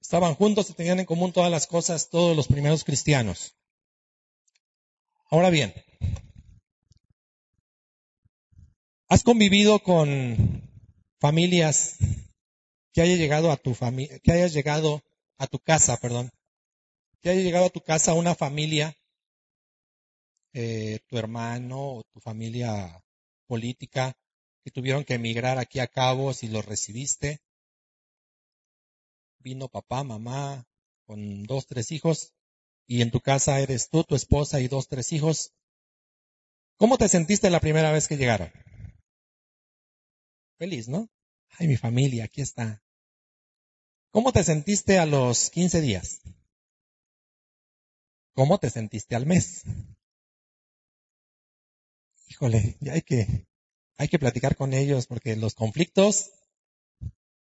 Estaban juntos y tenían en común todas las cosas, todos los primeros cristianos. Ahora bien, ¿has convivido con familias que haya llegado a tu familia, que hayas llegado a tu casa, perdón, que haya llegado a tu casa una familia, eh, tu hermano o tu familia política, que tuvieron que emigrar aquí a Cabo, si los recibiste. Vino papá, mamá, con dos, tres hijos, y en tu casa eres tú, tu esposa y dos, tres hijos. ¿Cómo te sentiste la primera vez que llegaron? Feliz, ¿no? Ay, mi familia, aquí está. ¿Cómo te sentiste a los 15 días? ¿Cómo te sentiste al mes? Híjole, ya hay que, hay que platicar con ellos porque los conflictos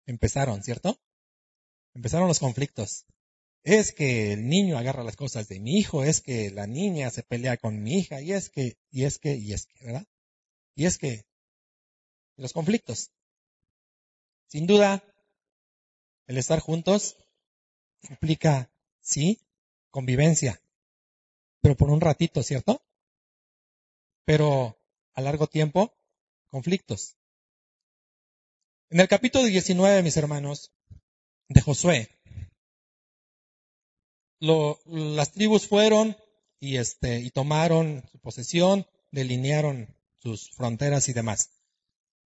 empezaron, ¿cierto? Empezaron los conflictos. Es que el niño agarra las cosas de mi hijo, es que la niña se pelea con mi hija, y es que, y es que, y es que, ¿verdad? Y es que los conflictos. Sin duda, el estar juntos implica, sí, convivencia, pero por un ratito, ¿cierto? Pero a largo tiempo, conflictos. En el capítulo 19, mis hermanos, de Josué, las tribus fueron y, este, y tomaron su posesión, delinearon sus fronteras y demás.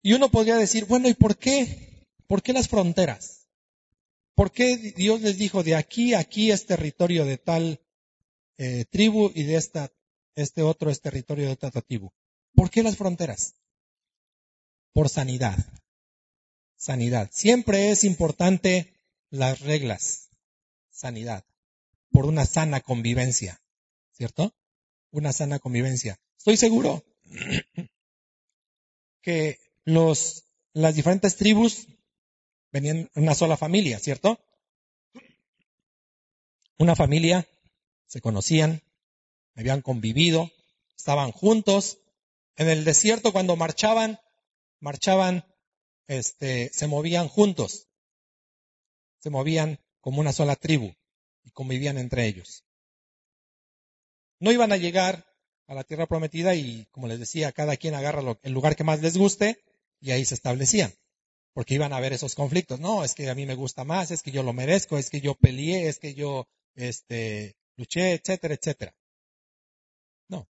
Y uno podría decir, bueno, ¿y por qué? ¿Por qué las fronteras? ¿Por qué Dios les dijo de aquí aquí es territorio de tal eh, tribu y de esta, este otro es territorio de otra tribu? ¿Por qué las fronteras? Por sanidad. Sanidad. Siempre es importante las reglas. Sanidad. Por una sana convivencia. ¿Cierto? Una sana convivencia. Estoy seguro que los, las diferentes tribus venían en una sola familia, ¿cierto? Una familia, se conocían, habían convivido, estaban juntos. En el desierto cuando marchaban, marchaban, este, se movían juntos. Se movían como una sola tribu y convivían entre ellos. No iban a llegar a la tierra prometida y, como les decía, cada quien agarra el lugar que más les guste y ahí se establecían. Porque iban a haber esos conflictos. No, es que a mí me gusta más, es que yo lo merezco, es que yo peleé, es que yo este, luché, etcétera, etcétera. No.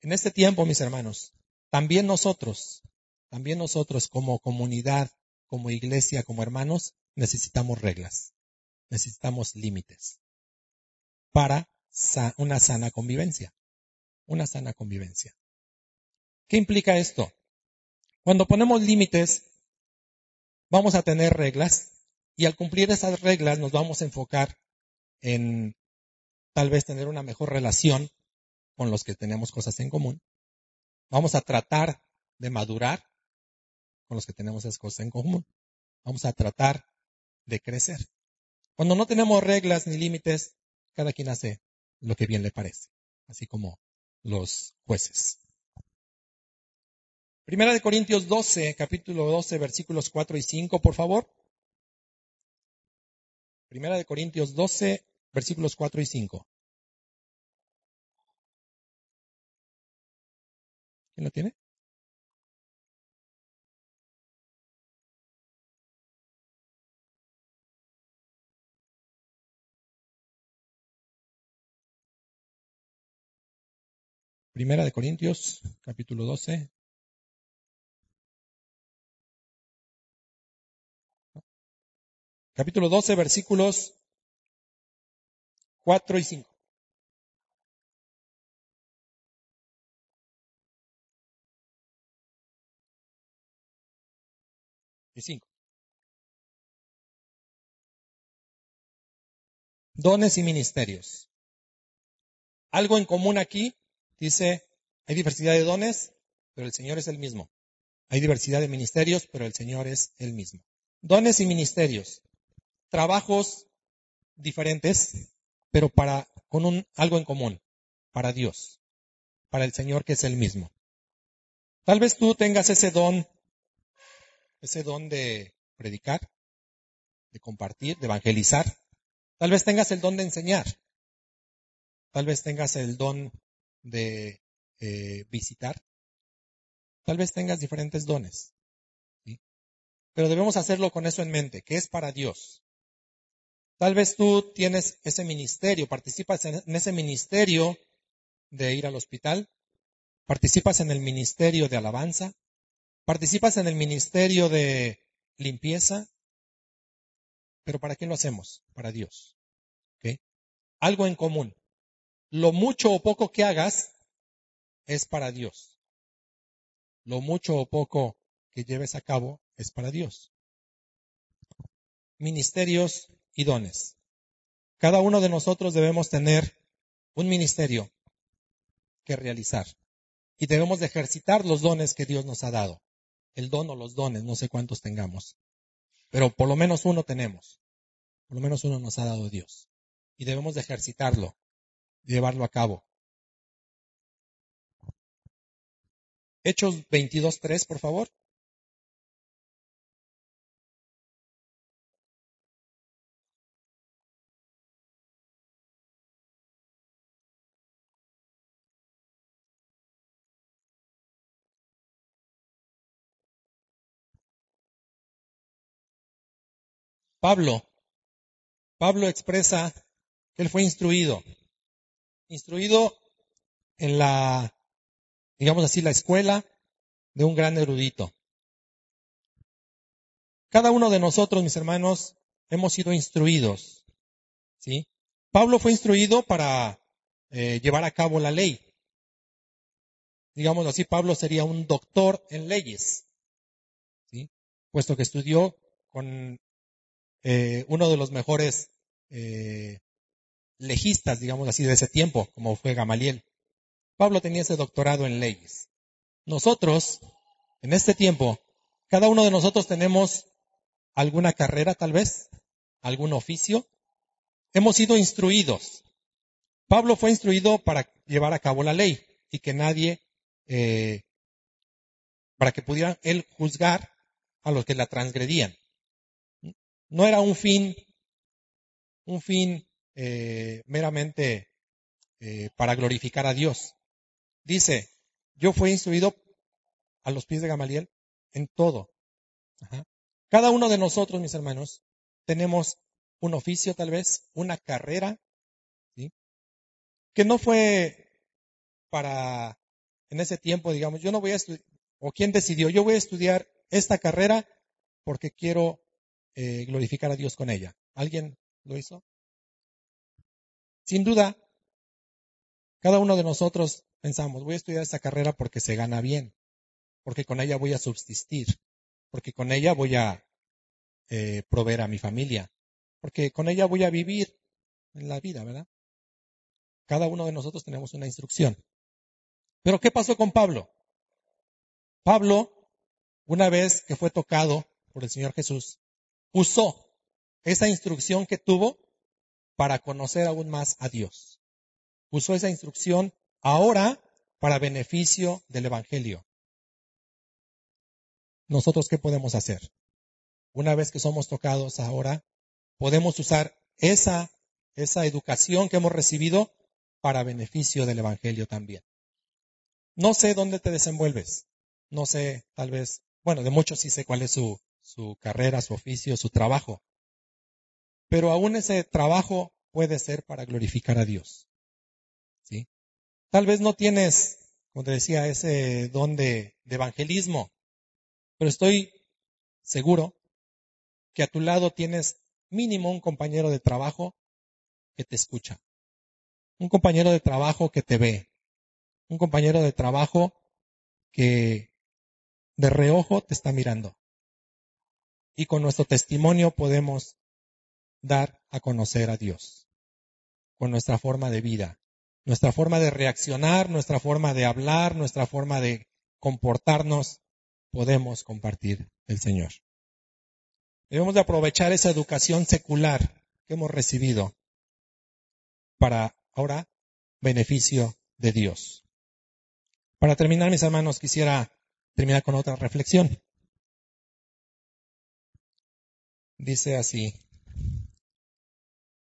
En este tiempo, mis hermanos, también nosotros, también nosotros como comunidad, como iglesia, como hermanos, necesitamos reglas, necesitamos límites para una sana convivencia. Una sana convivencia. ¿Qué implica esto? Cuando ponemos límites, vamos a tener reglas y al cumplir esas reglas nos vamos a enfocar en tal vez tener una mejor relación con los que tenemos cosas en común. Vamos a tratar de madurar con los que tenemos esas cosas en común. Vamos a tratar de crecer. Cuando no tenemos reglas ni límites, cada quien hace lo que bien le parece, así como los jueces. Primera de Corintios 12, capítulo 12, versículos 4 y 5, por favor. Primera de Corintios 12, versículos 4 y 5. ¿Quién lo tiene? Primera de Corintios, capítulo 12. Capítulo 12, versículos 4 y 5. Y 5. Dones y ministerios. Algo en común aquí Dice, hay diversidad de dones, pero el Señor es el mismo. Hay diversidad de ministerios, pero el Señor es el mismo. Dones y ministerios. Trabajos diferentes, pero para, con un, algo en común. Para Dios. Para el Señor que es el mismo. Tal vez tú tengas ese don, ese don de predicar, de compartir, de evangelizar. Tal vez tengas el don de enseñar. Tal vez tengas el don de eh, visitar. Tal vez tengas diferentes dones, pero debemos hacerlo con eso en mente, que es para Dios. Tal vez tú tienes ese ministerio, participas en ese ministerio de ir al hospital, participas en el ministerio de alabanza, participas en el ministerio de limpieza, pero ¿para qué lo hacemos? Para Dios. Algo en común lo mucho o poco que hagas es para Dios. Lo mucho o poco que lleves a cabo es para Dios. ministerios y dones. Cada uno de nosotros debemos tener un ministerio que realizar y debemos de ejercitar los dones que Dios nos ha dado. El don o los dones, no sé cuántos tengamos, pero por lo menos uno tenemos. Por lo menos uno nos ha dado Dios y debemos de ejercitarlo, llevarlo a cabo. Hechos 22.3, por favor. Pablo, Pablo expresa que él fue instruido, instruido en la, digamos así, la escuela de un gran erudito. Cada uno de nosotros, mis hermanos, hemos sido instruidos, ¿sí? Pablo fue instruido para eh, llevar a cabo la ley. Digamos así, Pablo sería un doctor en leyes, ¿sí? Puesto que estudió con eh, uno de los mejores eh, legistas, digamos así, de ese tiempo, como fue Gamaliel. Pablo tenía ese doctorado en leyes. Nosotros, en este tiempo, cada uno de nosotros tenemos alguna carrera tal vez, algún oficio. Hemos sido instruidos. Pablo fue instruido para llevar a cabo la ley y que nadie, eh, para que pudiera él juzgar a los que la transgredían no era un fin, un fin eh, meramente eh, para glorificar a Dios. Dice, yo fui instruido a los pies de Gamaliel en todo. Cada uno de nosotros, mis hermanos, tenemos un oficio tal vez, una carrera, que no fue para, en ese tiempo, digamos, yo no voy a estudiar, o quién decidió, yo voy a estudiar esta carrera porque quiero eh, glorificar a Dios con ella. ¿Alguien lo hizo? Sin duda, cada uno de nosotros pensamos, voy a estudiar esta carrera porque se gana bien, porque con ella voy a subsistir, porque con ella voy a eh, proveer a mi familia, porque con ella voy a vivir en la vida, ¿verdad? Cada uno de nosotros tenemos una instrucción. Pero ¿qué pasó con Pablo? Pablo, una vez que fue tocado por el Señor Jesús, usó esa instrucción que tuvo para conocer aún más a Dios. Usó esa instrucción ahora para beneficio del Evangelio. ¿Nosotros qué podemos hacer? Una vez que somos tocados ahora, podemos usar esa, esa educación que hemos recibido para beneficio del Evangelio también. No sé dónde te desenvuelves. No sé, tal vez, bueno, de muchos sí sé cuál es su, su carrera, su oficio, su trabajo. Pero aún ese trabajo puede ser para glorificar a Dios. ¿Sí? Tal vez no tienes, como te decía, ese don de, de evangelismo, pero estoy seguro que a tu lado tienes mínimo un compañero de trabajo que te escucha, un compañero de trabajo que te ve, un compañero de trabajo que de reojo te está mirando y con nuestro testimonio podemos dar a conocer a Dios, con nuestra forma de vida, nuestra forma de reaccionar, nuestra forma de hablar, nuestra forma de comportarnos, podemos compartir el Señor. Debemos de aprovechar esa educación secular que hemos recibido para ahora beneficio de Dios. Para terminar, mis hermanos, quisiera terminar con otra reflexión. dice así,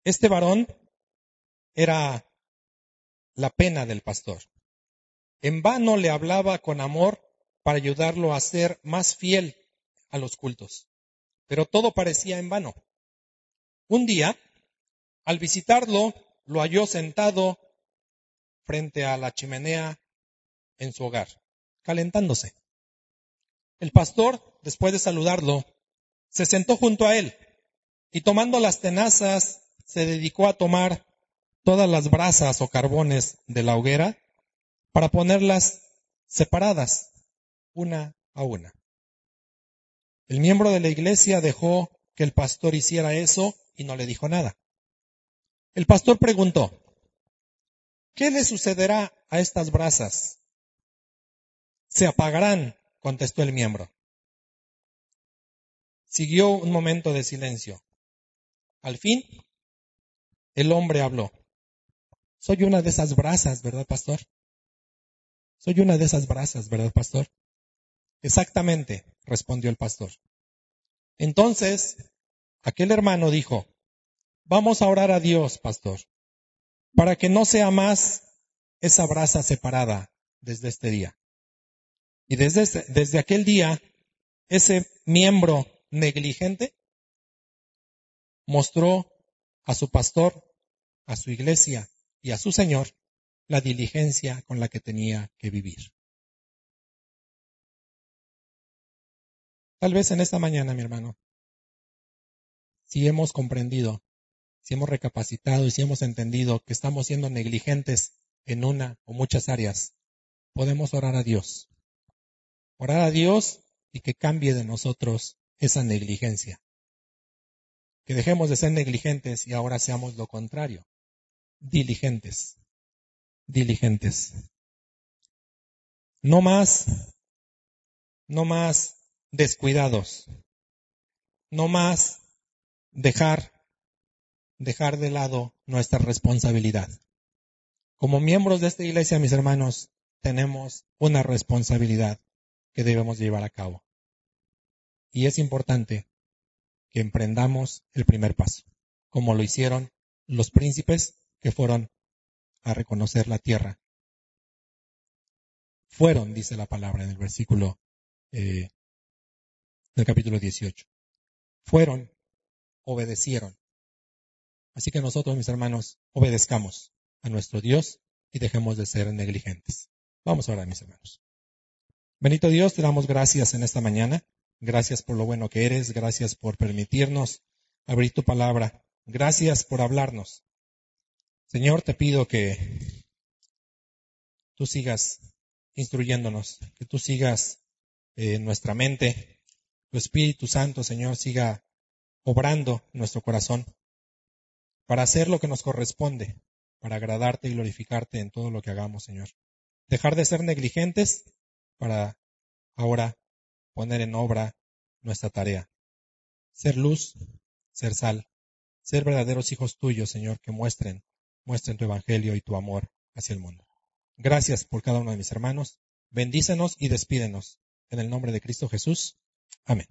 este varón era la pena del pastor. En vano le hablaba con amor para ayudarlo a ser más fiel a los cultos, pero todo parecía en vano. Un día, al visitarlo, lo halló sentado frente a la chimenea en su hogar, calentándose. El pastor, después de saludarlo, se sentó junto a él y tomando las tenazas se dedicó a tomar todas las brasas o carbones de la hoguera para ponerlas separadas una a una. El miembro de la iglesia dejó que el pastor hiciera eso y no le dijo nada. El pastor preguntó, ¿qué le sucederá a estas brasas? Se apagarán, contestó el miembro. Siguió un momento de silencio. Al fin, el hombre habló. Soy una de esas brasas, ¿verdad, pastor? Soy una de esas brasas, ¿verdad, pastor? Exactamente, respondió el pastor. Entonces, aquel hermano dijo, vamos a orar a Dios, pastor, para que no sea más esa brasa separada desde este día. Y desde, desde aquel día, ese miembro negligente mostró a su pastor, a su iglesia y a su Señor la diligencia con la que tenía que vivir. Tal vez en esta mañana, mi hermano, si hemos comprendido, si hemos recapacitado y si hemos entendido que estamos siendo negligentes en una o muchas áreas, podemos orar a Dios. Orar a Dios y que cambie de nosotros esa negligencia. Que dejemos de ser negligentes y ahora seamos lo contrario, diligentes, diligentes. No más, no más descuidados. No más dejar, dejar de lado nuestra responsabilidad. Como miembros de esta iglesia, mis hermanos, tenemos una responsabilidad que debemos llevar a cabo. Y es importante que emprendamos el primer paso, como lo hicieron los príncipes que fueron a reconocer la tierra. Fueron, dice la palabra en el versículo eh, del capítulo 18. Fueron, obedecieron. Así que nosotros, mis hermanos, obedezcamos a nuestro Dios y dejemos de ser negligentes. Vamos ahora, mis hermanos. Benito Dios, te damos gracias en esta mañana. Gracias por lo bueno que eres. Gracias por permitirnos abrir tu palabra. Gracias por hablarnos. Señor, te pido que tú sigas instruyéndonos, que tú sigas en nuestra mente, tu Espíritu Santo, Señor, siga obrando nuestro corazón para hacer lo que nos corresponde, para agradarte y glorificarte en todo lo que hagamos, Señor. Dejar de ser negligentes para ahora poner en obra nuestra tarea. Ser luz, ser sal, ser verdaderos hijos tuyos, Señor, que muestren, muestren tu evangelio y tu amor hacia el mundo. Gracias por cada uno de mis hermanos. Bendícenos y despídenos. En el nombre de Cristo Jesús. Amén.